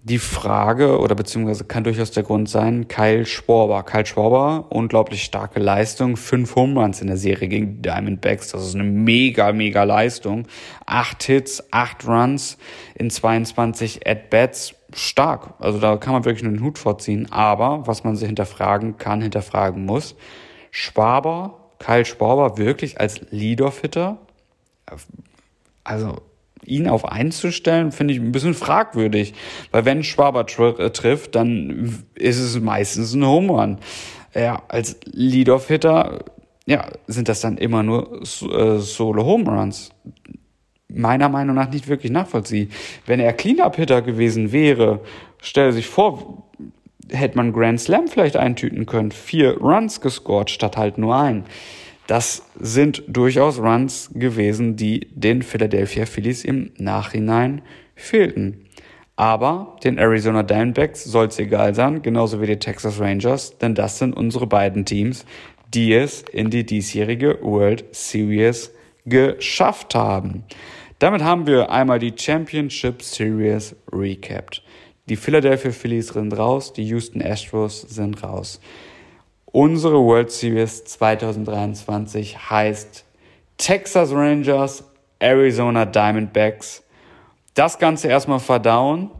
die Frage oder beziehungsweise kann durchaus der Grund sein, Kyle Schwarber. Kyle Schwarber, unglaublich starke Leistung, fünf Home Runs in der Serie gegen die Diamondbacks, das ist eine mega, mega Leistung. Acht Hits, acht Runs in 22 At-Bats, stark. Also da kann man wirklich nur den Hut vorziehen. Aber was man sich hinterfragen kann, hinterfragen muss, Schwaber, Kyle Schwaber wirklich als Leadoff-Hitter, also ihn auf einzustellen, finde ich ein bisschen fragwürdig. Weil wenn Schwaber tr äh, trifft, dann ist es meistens ein Home Run. Ja, als Leadoff-Hitter, ja, sind das dann immer nur äh, Solo-Home Runs. Meiner Meinung nach nicht wirklich nachvollziehbar. Wenn er Cleanup-Hitter gewesen wäre, stell sich vor, hätte man Grand Slam vielleicht eintüten können. Vier Runs gescored statt halt nur ein. Das sind durchaus Runs gewesen, die den Philadelphia Phillies im Nachhinein fehlten. Aber den Arizona Diamondbacks soll es egal sein, genauso wie die Texas Rangers, denn das sind unsere beiden Teams, die es in die diesjährige World Series geschafft haben. Damit haben wir einmal die Championship Series recapped. Die Philadelphia Phillies sind raus, die Houston Astros sind raus. Unsere World Series 2023 heißt Texas Rangers, Arizona Diamondbacks. Das Ganze erstmal verdauen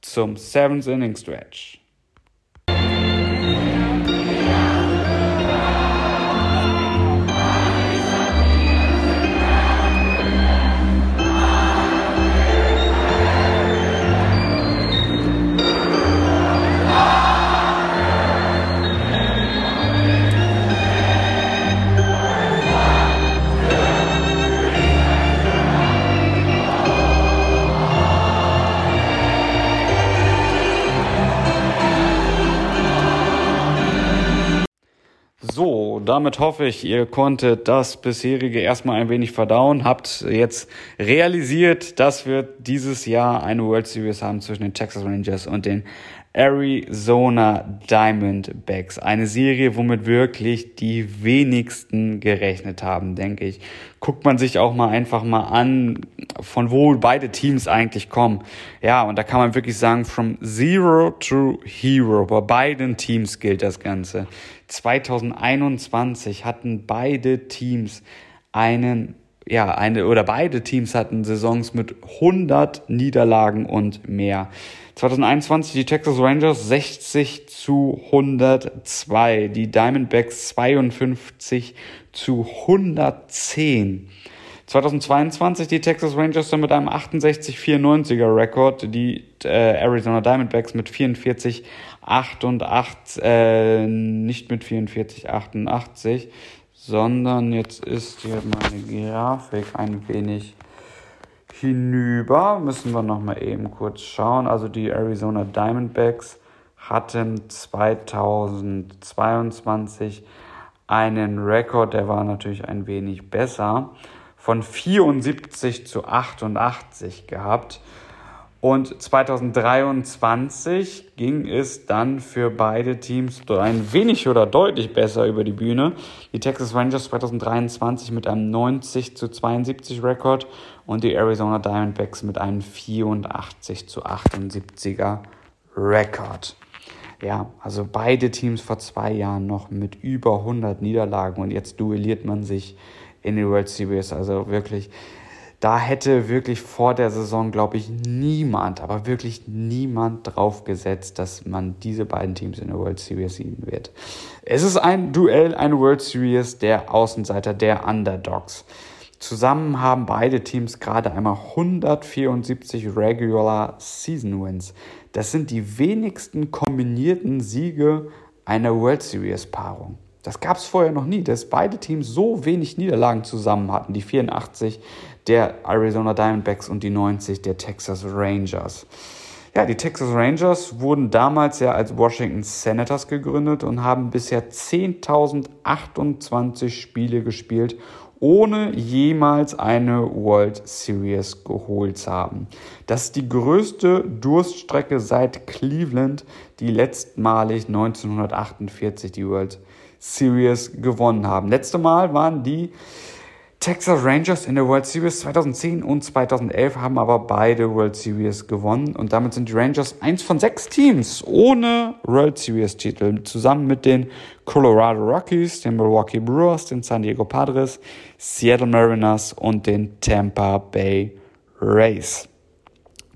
zum Seventh Inning Stretch. So, damit hoffe ich, ihr konntet das bisherige erstmal ein wenig verdauen, habt jetzt realisiert, dass wir dieses Jahr eine World Series haben zwischen den Texas Rangers und den Arizona Diamondbacks. Eine Serie, womit wirklich die wenigsten gerechnet haben, denke ich. Guckt man sich auch mal einfach mal an, von wo beide Teams eigentlich kommen. Ja, und da kann man wirklich sagen, from zero to hero. Bei beiden Teams gilt das Ganze. 2021 hatten beide Teams einen ja, eine oder beide Teams hatten Saisons mit 100 Niederlagen und mehr. 2021 die Texas Rangers 60 zu 102, die Diamondbacks 52 zu 110. 2022 die Texas Rangers mit einem 68-94er Rekord, die äh, Arizona Diamondbacks mit 44 88, äh, nicht mit 44 88, sondern jetzt ist hier meine Grafik ein wenig hinüber. Müssen wir noch mal eben kurz schauen. Also die Arizona Diamondbacks hatten 2022 einen Rekord, der war natürlich ein wenig besser, von 74 zu 88 gehabt. Und 2023 ging es dann für beide Teams ein wenig oder deutlich besser über die Bühne. Die Texas Rangers 2023 mit einem 90 zu 72 Rekord und die Arizona Diamondbacks mit einem 84 zu 78er Rekord. Ja, also beide Teams vor zwei Jahren noch mit über 100 Niederlagen und jetzt duelliert man sich in die World Series. Also wirklich da hätte wirklich vor der Saison, glaube ich, niemand, aber wirklich niemand drauf gesetzt, dass man diese beiden Teams in der World Series sehen wird. Es ist ein Duell, eine World Series der Außenseiter, der Underdogs. Zusammen haben beide Teams gerade einmal 174 Regular Season Wins. Das sind die wenigsten kombinierten Siege einer World Series Paarung. Das gab es vorher noch nie, dass beide Teams so wenig Niederlagen zusammen hatten. Die 84 der Arizona Diamondbacks und die 90 der Texas Rangers. Ja, die Texas Rangers wurden damals ja als Washington Senators gegründet und haben bisher 10.028 Spiele gespielt, ohne jemals eine World Series geholt zu haben. Das ist die größte Durststrecke seit Cleveland, die letztmalig 1948 die World Series gewonnen haben. Letzte Mal waren die Texas Rangers in der World Series 2010 und 2011 haben aber beide World Series gewonnen. Und damit sind die Rangers eins von sechs Teams ohne World Series Titel, zusammen mit den Colorado Rockies, den Milwaukee Brewers, den San Diego Padres, Seattle Mariners und den Tampa Bay Rays.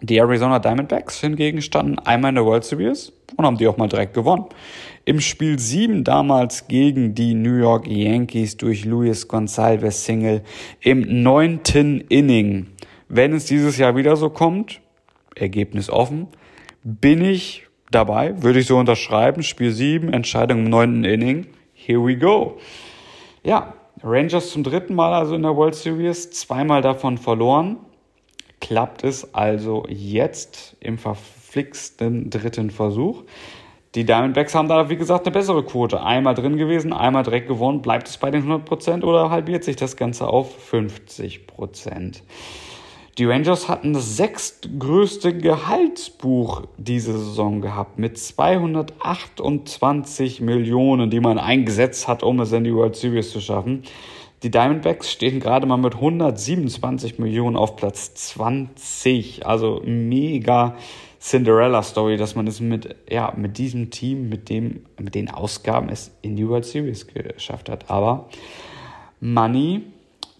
Die Arizona Diamondbacks hingegen standen einmal in der World Series und haben die auch mal direkt gewonnen. Im Spiel 7 damals gegen die New York Yankees durch Luis Gonsalves Single im neunten Inning. Wenn es dieses Jahr wieder so kommt, Ergebnis offen, bin ich dabei, würde ich so unterschreiben. Spiel 7, Entscheidung im neunten Inning. Here we go. Ja, Rangers zum dritten Mal also in der World Series, zweimal davon verloren. Klappt es also jetzt im verflixten dritten Versuch. Die Diamondbacks haben da, wie gesagt, eine bessere Quote. Einmal drin gewesen, einmal direkt gewonnen. Bleibt es bei den 100% oder halbiert sich das Ganze auf 50%? Die Rangers hatten das sechstgrößte Gehaltsbuch diese Saison gehabt mit 228 Millionen, die man eingesetzt hat, um es in die World Series zu schaffen. Die Diamondbacks stehen gerade mal mit 127 Millionen auf Platz 20. Also mega Cinderella Story, dass man es mit, ja, mit diesem Team, mit dem, mit den Ausgaben es in die World Series geschafft hat. Aber Money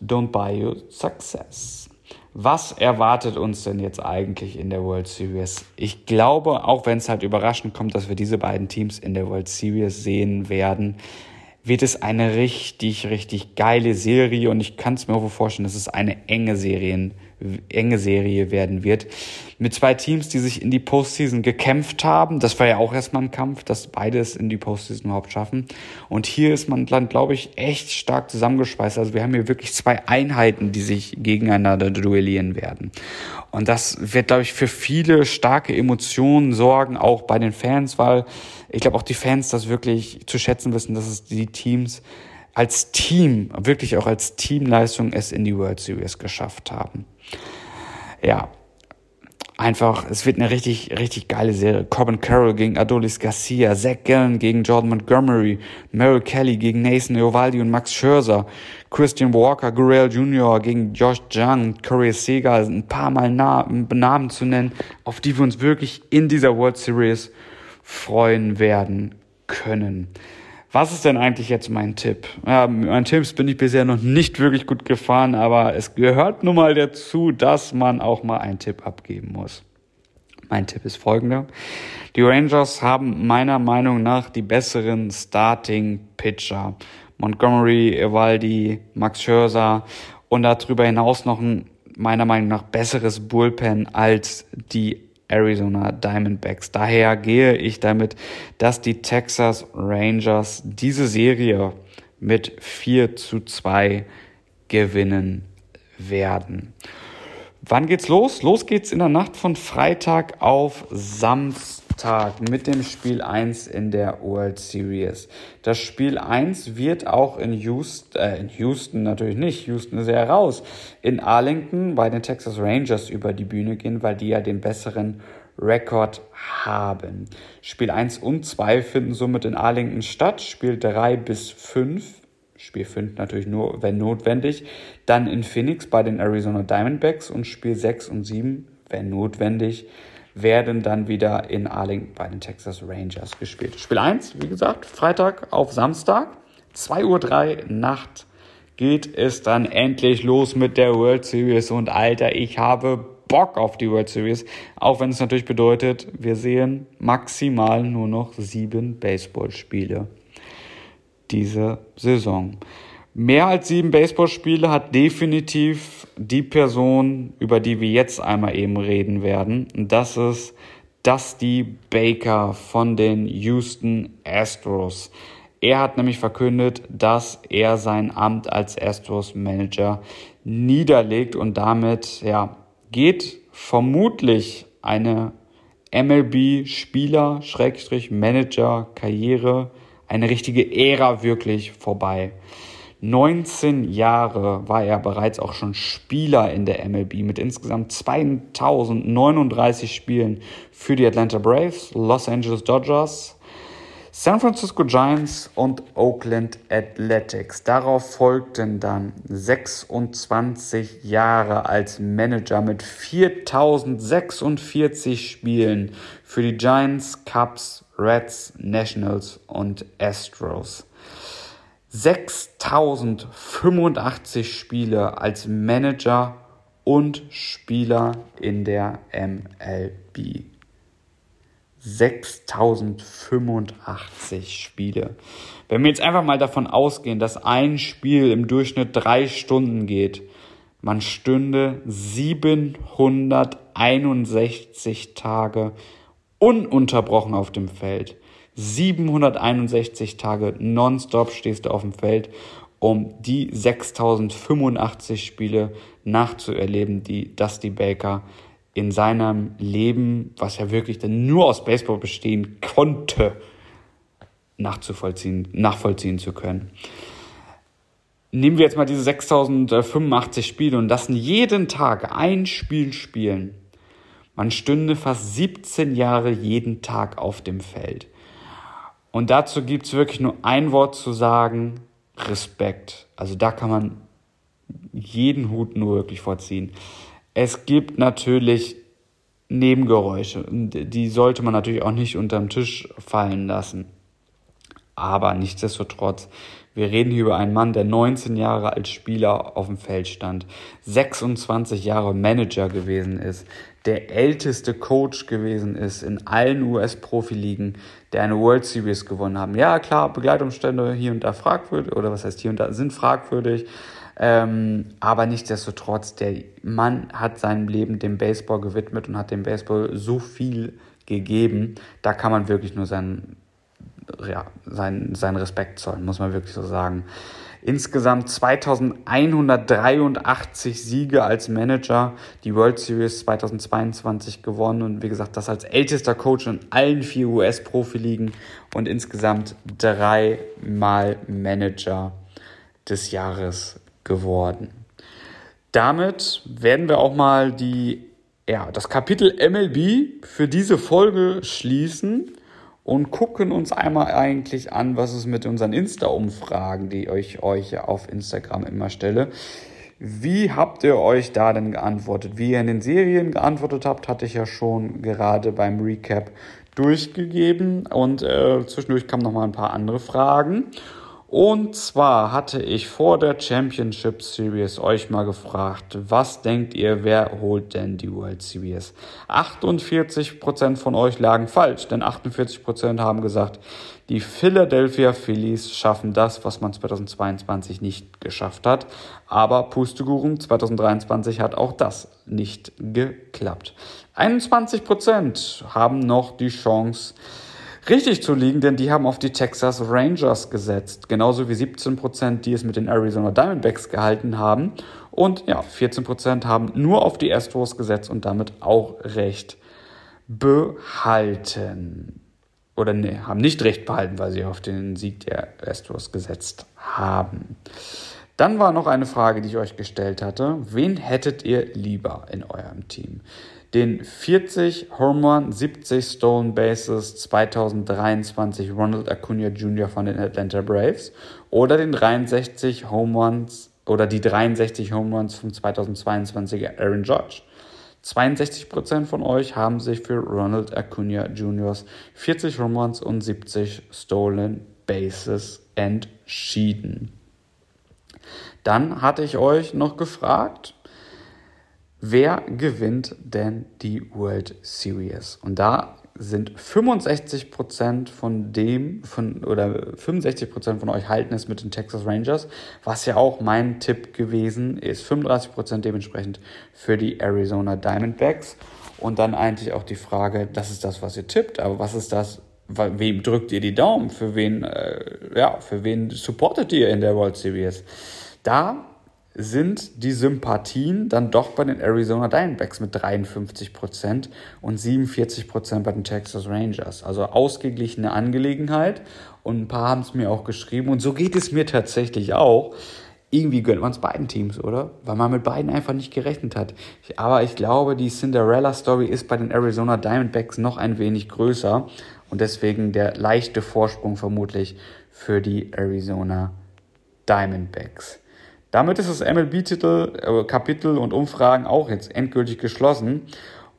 don't buy you success. Was erwartet uns denn jetzt eigentlich in der World Series? Ich glaube, auch wenn es halt überraschend kommt, dass wir diese beiden Teams in der World Series sehen werden, wird es eine richtig, richtig geile Serie und ich kann es mir auch vorstellen, dass es eine enge Serien enge Serie werden wird. Mit zwei Teams, die sich in die Postseason gekämpft haben. Das war ja auch erstmal ein Kampf, dass beide es in die Postseason überhaupt schaffen. Und hier ist man dann, glaube ich, echt stark zusammengeschweißt. Also wir haben hier wirklich zwei Einheiten, die sich gegeneinander duellieren werden. Und das wird, glaube ich, für viele starke Emotionen sorgen, auch bei den Fans, weil ich glaube auch die Fans das wirklich zu schätzen wissen, dass es die Teams als Team, wirklich auch als Teamleistung es in die World Series geschafft haben. Ja, einfach, es wird eine richtig, richtig geile Serie. Corbin Carroll gegen Adolis Garcia, Zach Gallen gegen Jordan Montgomery, Merrill Kelly gegen Nathan Eovaldi und Max Scherzer, Christian Walker, Gurriel Jr. gegen Josh Jung, Corey Seager, ein paar Mal Namen zu nennen, auf die wir uns wirklich in dieser World Series freuen werden können. Was ist denn eigentlich jetzt mein Tipp? Ja, mein Tipps bin ich bisher noch nicht wirklich gut gefahren, aber es gehört nun mal dazu, dass man auch mal einen Tipp abgeben muss. Mein Tipp ist folgender. Die Rangers haben meiner Meinung nach die besseren Starting Pitcher. Montgomery, Evaldi, Max Scherzer und darüber hinaus noch ein meiner Meinung nach besseres Bullpen als die Arizona Diamondbacks. Daher gehe ich damit, dass die Texas Rangers diese Serie mit 4 zu 2 gewinnen werden. Wann geht's los? Los geht's in der Nacht von Freitag auf Samstag mit dem Spiel 1 in der World Series. Das Spiel 1 wird auch in Houston, äh, in Houston natürlich nicht, Houston ist ja raus, in Arlington bei den Texas Rangers über die Bühne gehen, weil die ja den besseren Rekord haben. Spiel 1 und 2 finden somit in Arlington statt. Spiel 3 bis 5 Spiel 5 natürlich nur, wenn notwendig. Dann in Phoenix bei den Arizona Diamondbacks und Spiel 6 und 7, wenn notwendig, werden dann wieder in Arlington bei den Texas Rangers gespielt. Spiel 1, wie gesagt, Freitag auf Samstag, 2.03 Uhr Nacht geht es dann endlich los mit der World Series und Alter, ich habe Bock auf die World Series, auch wenn es natürlich bedeutet, wir sehen maximal nur noch sieben Baseballspiele diese Saison. Mehr als sieben Baseballspiele hat definitiv die Person, über die wir jetzt einmal eben reden werden. das ist Dusty Baker von den Houston Astros. Er hat nämlich verkündet, dass er sein Amt als Astros Manager niederlegt und damit ja, geht vermutlich eine MLB Spieler Manager Karriere eine richtige Ära wirklich vorbei. 19 Jahre war er bereits auch schon Spieler in der MLB mit insgesamt 2039 Spielen für die Atlanta Braves, Los Angeles Dodgers, San Francisco Giants und Oakland Athletics. Darauf folgten dann 26 Jahre als Manager mit 4046 Spielen für die Giants, Cubs, Reds, Nationals und Astros. 6085 Spiele als Manager und Spieler in der MLB. 6085 Spiele. Wenn wir jetzt einfach mal davon ausgehen, dass ein Spiel im Durchschnitt drei Stunden geht, man stünde 761 Tage ununterbrochen auf dem Feld. 761 Tage nonstop stehst du auf dem Feld, um die 6085 Spiele nachzuerleben, die Dusty Baker in seinem Leben, was ja wirklich dann nur aus Baseball bestehen konnte, nachzuvollziehen, nachvollziehen zu können. Nehmen wir jetzt mal diese 6085 Spiele und lassen jeden Tag ein Spiel spielen man stünde fast 17 Jahre jeden Tag auf dem Feld. Und dazu gibt es wirklich nur ein Wort zu sagen, Respekt. Also da kann man jeden Hut nur wirklich vorziehen. Es gibt natürlich Nebengeräusche, die sollte man natürlich auch nicht unterm Tisch fallen lassen. Aber nichtsdestotrotz, wir reden hier über einen Mann, der 19 Jahre als Spieler auf dem Feld stand, 26 Jahre Manager gewesen ist, der älteste Coach gewesen ist in allen US-Profiligen, der eine World Series gewonnen haben. Ja, klar, Begleitumstände hier und da fragwürdig, oder was heißt hier und da, sind fragwürdig. Ähm, aber nichtsdestotrotz, der Mann hat sein Leben dem Baseball gewidmet und hat dem Baseball so viel gegeben. Da kann man wirklich nur seinen, ja, seinen, seinen Respekt zollen, muss man wirklich so sagen. Insgesamt 2183 Siege als Manager, die World Series 2022 gewonnen und wie gesagt, das als ältester Coach in allen vier US-Profiligen und insgesamt dreimal Manager des Jahres geworden. Damit werden wir auch mal die, ja, das Kapitel MLB für diese Folge schließen und gucken uns einmal eigentlich an, was es mit unseren Insta-Umfragen, die ich euch auf Instagram immer stelle. Wie habt ihr euch da denn geantwortet? Wie ihr in den Serien geantwortet habt, hatte ich ja schon gerade beim Recap durchgegeben und äh, zwischendurch kamen noch mal ein paar andere Fragen. Und zwar hatte ich vor der Championship Series euch mal gefragt, was denkt ihr, wer holt denn die World Series? 48% von euch lagen falsch, denn 48% haben gesagt, die Philadelphia Phillies schaffen das, was man 2022 nicht geschafft hat. Aber Pustekuchen 2023 hat auch das nicht geklappt. 21% haben noch die Chance, richtig zu liegen, denn die haben auf die Texas Rangers gesetzt. Genauso wie 17%, die es mit den Arizona Diamondbacks gehalten haben. Und ja, 14% haben nur auf die Astros gesetzt und damit auch recht behalten. Oder ne, haben nicht recht behalten, weil sie auf den Sieg der Astros gesetzt haben. Dann war noch eine Frage, die ich euch gestellt hatte. Wen hättet ihr lieber in eurem Team? Den 40 Home Run, 70 Stolen Bases 2023 Ronald Acuna Jr. von den Atlanta Braves oder den 63 Home Runs oder die 63 Home Runs vom 2022 Aaron Judge. 62% von euch haben sich für Ronald Acuna Jr.'s 40 Home Runs und 70 Stolen Bases entschieden. Dann hatte ich euch noch gefragt, wer gewinnt denn die World Series? Und da sind 65% von dem, von, oder 65% von euch halten es mit den Texas Rangers, was ja auch mein Tipp gewesen ist. 35% dementsprechend für die Arizona Diamondbacks. Und dann eigentlich auch die Frage, das ist das, was ihr tippt, aber was ist das, wem drückt ihr die Daumen? Für wen, äh, ja, für wen supportet ihr in der World Series? Da sind die Sympathien dann doch bei den Arizona Diamondbacks mit 53% und 47% bei den Texas Rangers. Also ausgeglichene Angelegenheit. Und ein paar haben es mir auch geschrieben. Und so geht es mir tatsächlich auch. Irgendwie gönnt man es beiden Teams, oder? Weil man mit beiden einfach nicht gerechnet hat. Aber ich glaube, die Cinderella-Story ist bei den Arizona Diamondbacks noch ein wenig größer. Und deswegen der leichte Vorsprung vermutlich für die Arizona Diamondbacks. Damit ist das MLB-Titel, äh, Kapitel und Umfragen auch jetzt endgültig geschlossen.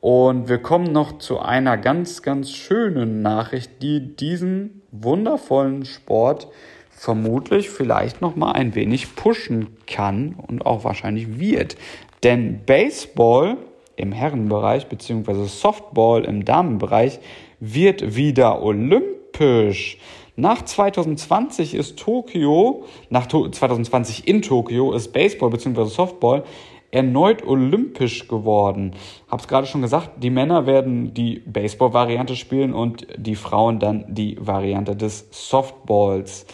Und wir kommen noch zu einer ganz, ganz schönen Nachricht, die diesen wundervollen Sport vermutlich vielleicht noch mal ein wenig pushen kann und auch wahrscheinlich wird. Denn Baseball im Herrenbereich beziehungsweise Softball im Damenbereich wird wieder olympisch. Nach 2020 ist Tokio, nach 2020 in Tokio ist Baseball bzw. Softball erneut olympisch geworden. Hab's gerade schon gesagt, die Männer werden die Baseball-Variante spielen und die Frauen dann die Variante des Softballs.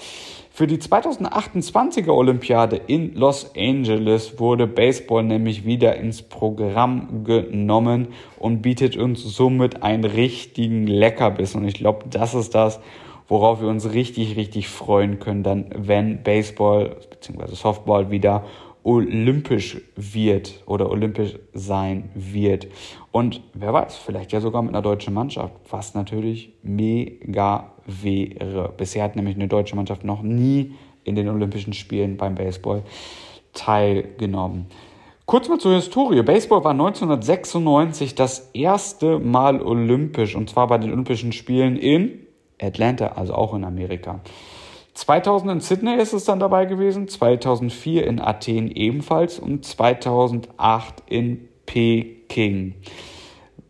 Für die 2028er Olympiade in Los Angeles wurde Baseball nämlich wieder ins Programm genommen und bietet uns somit einen richtigen Leckerbiss. Und ich glaube, das ist das, worauf wir uns richtig, richtig freuen können, dann, wenn Baseball bzw. Softball wieder olympisch wird oder olympisch sein wird. Und wer weiß, vielleicht ja sogar mit einer deutschen Mannschaft, was natürlich mega wäre. Bisher hat nämlich eine deutsche Mannschaft noch nie in den Olympischen Spielen beim Baseball teilgenommen. Kurz mal zur Historie. Baseball war 1996 das erste Mal olympisch und zwar bei den Olympischen Spielen in Atlanta, also auch in Amerika. 2000 in Sydney ist es dann dabei gewesen, 2004 in Athen ebenfalls und 2008 in Peking.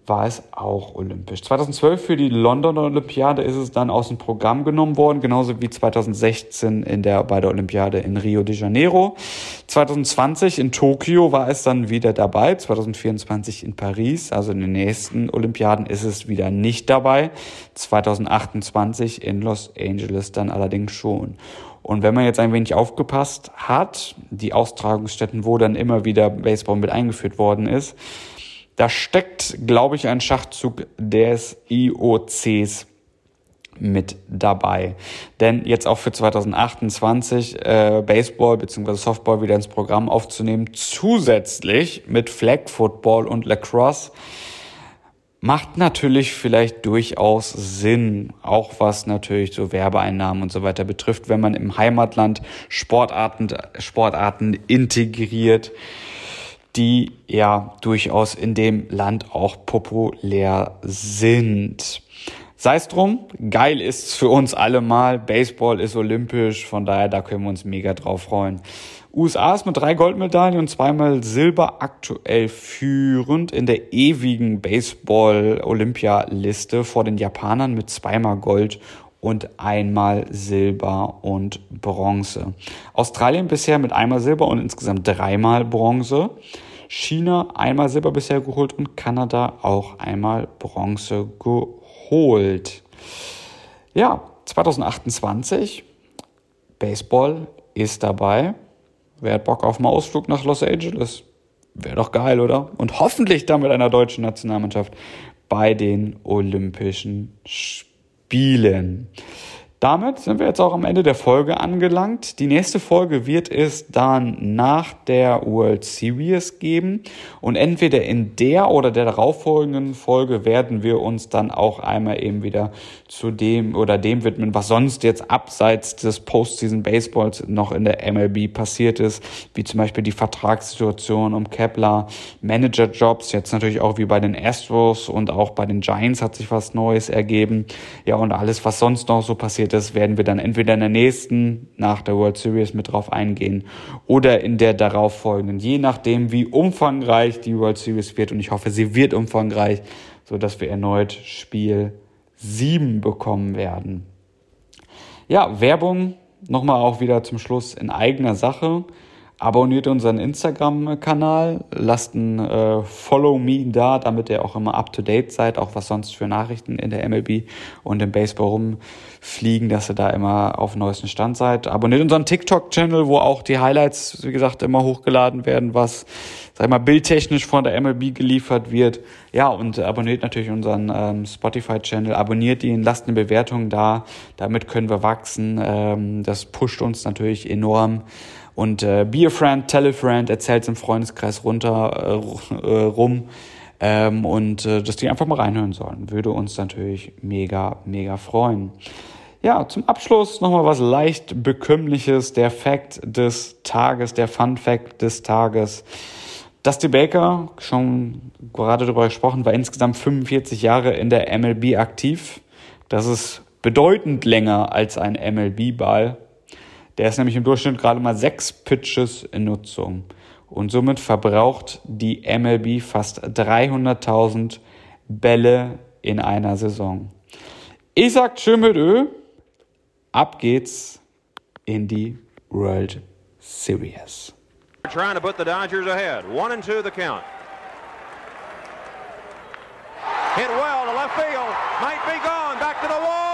War es auch olympisch. 2012 für die Londoner Olympiade ist es dann aus dem Programm genommen worden, genauso wie 2016 in der, bei der Olympiade in Rio de Janeiro. 2020 in Tokio war es dann wieder dabei, 2024 in Paris, also in den nächsten Olympiaden ist es wieder nicht dabei, 2028 in Los Angeles dann allerdings schon. Und wenn man jetzt ein wenig aufgepasst hat, die Austragungsstätten, wo dann immer wieder Baseball mit eingeführt worden ist, da steckt, glaube ich, ein Schachzug des IOCs mit dabei. Denn jetzt auch für 2028 äh, Baseball bzw. Softball wieder ins Programm aufzunehmen, zusätzlich mit Flag Football und Lacrosse, macht natürlich vielleicht durchaus Sinn, auch was natürlich so Werbeeinnahmen und so weiter betrifft, wenn man im Heimatland Sportarten, Sportarten integriert die ja durchaus in dem Land auch populär sind. Sei es drum, geil ist für uns alle mal. Baseball ist olympisch, von daher, da können wir uns mega drauf freuen. USA ist mit drei Goldmedaillen und zweimal Silber aktuell führend in der ewigen Baseball-Olympialiste vor den Japanern mit zweimal Gold und einmal Silber und Bronze. Australien bisher mit einmal Silber und insgesamt dreimal Bronze. China einmal Silber bisher geholt und Kanada auch einmal Bronze geholt. Ja, 2028, Baseball ist dabei. Wer hat Bock auf einen Ausflug nach Los Angeles? Wäre doch geil, oder? Und hoffentlich dann mit einer deutschen Nationalmannschaft bei den Olympischen Spielen. Damit sind wir jetzt auch am Ende der Folge angelangt. Die nächste Folge wird es dann nach der World Series geben und entweder in der oder der darauffolgenden Folge werden wir uns dann auch einmal eben wieder zu dem oder dem widmen, was sonst jetzt abseits des Postseason Baseballs noch in der MLB passiert ist, wie zum Beispiel die Vertragssituation um Kepler, Managerjobs, jetzt natürlich auch wie bei den Astros und auch bei den Giants hat sich was Neues ergeben. Ja, und alles, was sonst noch so passiert passiert ist, werden wir dann entweder in der nächsten, nach der World Series mit drauf eingehen oder in der darauffolgenden, je nachdem, wie umfangreich die World Series wird. Und ich hoffe, sie wird umfangreich, so dass wir erneut Spiel 7 bekommen werden. Ja, Werbung nochmal auch wieder zum Schluss in eigener Sache. Abonniert unseren Instagram-Kanal, lasst ein äh, Follow Me da, damit ihr auch immer up to date seid, auch was sonst für Nachrichten in der MLB und im Baseball rumfliegen, dass ihr da immer auf dem neuesten Stand seid. Abonniert unseren TikTok-Channel, wo auch die Highlights, wie gesagt, immer hochgeladen werden, was, sag ich mal, bildtechnisch von der MLB geliefert wird. Ja, und abonniert natürlich unseren ähm, Spotify-Channel, abonniert ihn, lasst eine Bewertung da, damit können wir wachsen. Ähm, das pusht uns natürlich enorm. Und äh, be a friend, tell a friend, erzähl's im Freundeskreis runter äh, äh, rum. Ähm, und äh, dass die einfach mal reinhören sollen. Würde uns natürlich mega, mega freuen. Ja, zum Abschluss nochmal was leicht bekömmliches. Der Fact des Tages, der Fun Fact des Tages. Dusty Baker, schon gerade darüber gesprochen, war insgesamt 45 Jahre in der MLB aktiv. Das ist bedeutend länger als ein MLB-Ball. Der ist nämlich im Durchschnitt gerade mal sechs Pitches in Nutzung. Und somit verbraucht die MLB fast 300.000 Bälle in einer Saison. Ich sag schön mit Ö. Ab geht's in die World Series. Trying to put the Dodgers ahead. One and two the count. Hit well to left field. Might be gone. Back to the wall.